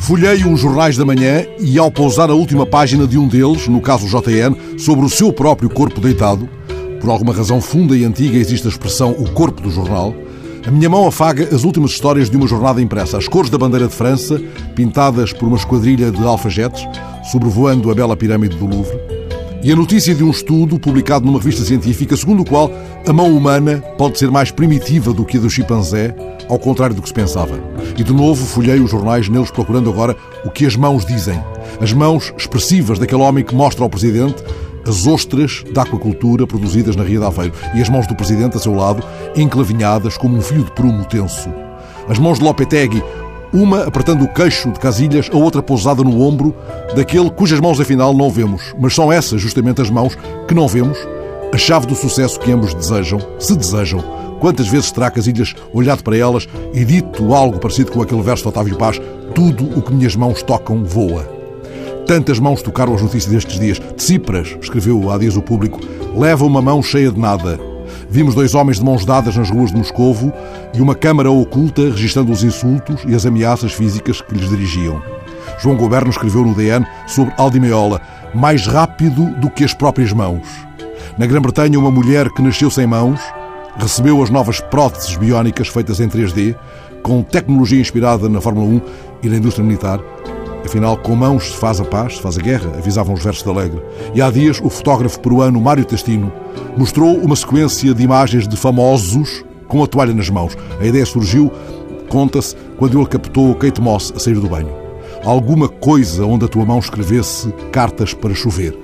Folhei uns jornais da manhã e, ao pousar a última página de um deles, no caso o JN, sobre o seu próprio corpo deitado, por alguma razão funda e antiga existe a expressão o corpo do jornal, a minha mão afaga as últimas histórias de uma jornada impressa. As cores da bandeira de França, pintadas por uma esquadrilha de alfajetes, sobrevoando a bela pirâmide do Louvre. E a notícia de um estudo publicado numa revista científica, segundo o qual a mão humana pode ser mais primitiva do que a do chimpanzé, ao contrário do que se pensava. E de novo folhei os jornais neles procurando agora o que as mãos dizem. As mãos expressivas daquele homem que mostra ao Presidente as ostras da aquacultura produzidas na Ria de Aveiro e as mãos do Presidente a seu lado, enclavinhadas como um fio de prumo tenso. As mãos de Lopetegui, uma apertando o queixo de Casilhas, a outra pousada no ombro daquele cujas mãos afinal não vemos, mas são essas justamente as mãos que não vemos, a chave do sucesso que ambos desejam, se desejam. Quantas vezes terá Casilhas olhado para elas e dito algo parecido com aquele verso de Otávio Paz: Tudo o que minhas mãos tocam voa. Tantas mãos tocaram as notícias destes dias. Tsipras, escreveu há dias o público, leva uma mão cheia de nada. Vimos dois homens de mãos dadas nas ruas de Moscovo e uma câmara oculta registrando os insultos e as ameaças físicas que lhes dirigiam. João Goberno escreveu no DN sobre Aldimeola, mais rápido do que as próprias mãos. Na Grã-Bretanha, uma mulher que nasceu sem mãos recebeu as novas próteses biónicas feitas em 3D, com tecnologia inspirada na Fórmula 1 e na indústria militar, Afinal, com mãos se faz a paz, se faz a guerra, avisavam os versos de Alegre. E há dias, o fotógrafo peruano Mário Testino mostrou uma sequência de imagens de famosos com a toalha nas mãos. A ideia surgiu, conta-se, quando ele captou Kate Moss a sair do banho. Alguma coisa onde a tua mão escrevesse cartas para chover.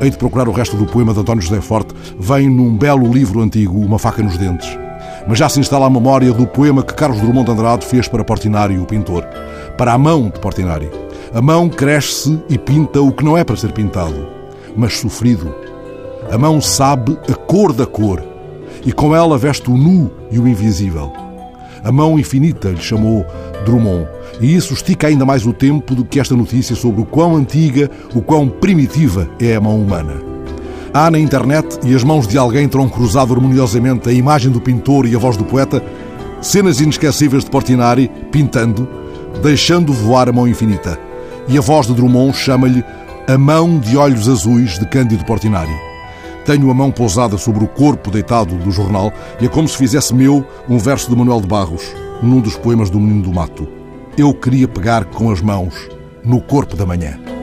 Hei de procurar o resto do poema de António José Forte. Vem num belo livro antigo, Uma Faca nos Dentes. Mas já se instala a memória do poema que Carlos Drummond de Andrade fez para Portinari, o pintor. Para a mão de Portinari. A mão cresce e pinta o que não é para ser pintado, mas sofrido. A mão sabe a cor da cor e com ela veste o nu e o invisível. A mão infinita lhe chamou Drummond, e isso estica ainda mais o tempo do que esta notícia sobre o quão antiga, o quão primitiva é a mão humana. Há na internet, e as mãos de alguém terão cruzado harmoniosamente a imagem do pintor e a voz do poeta, cenas inesquecíveis de Portinari pintando, deixando voar a mão infinita e a voz de Drummond chama-lhe A Mão de Olhos Azuis de Cândido Portinari. Tenho a mão pousada sobre o corpo deitado do jornal e é como se fizesse meu um verso de Manuel de Barros, num dos poemas do Menino do Mato. Eu queria pegar com as mãos no corpo da manhã.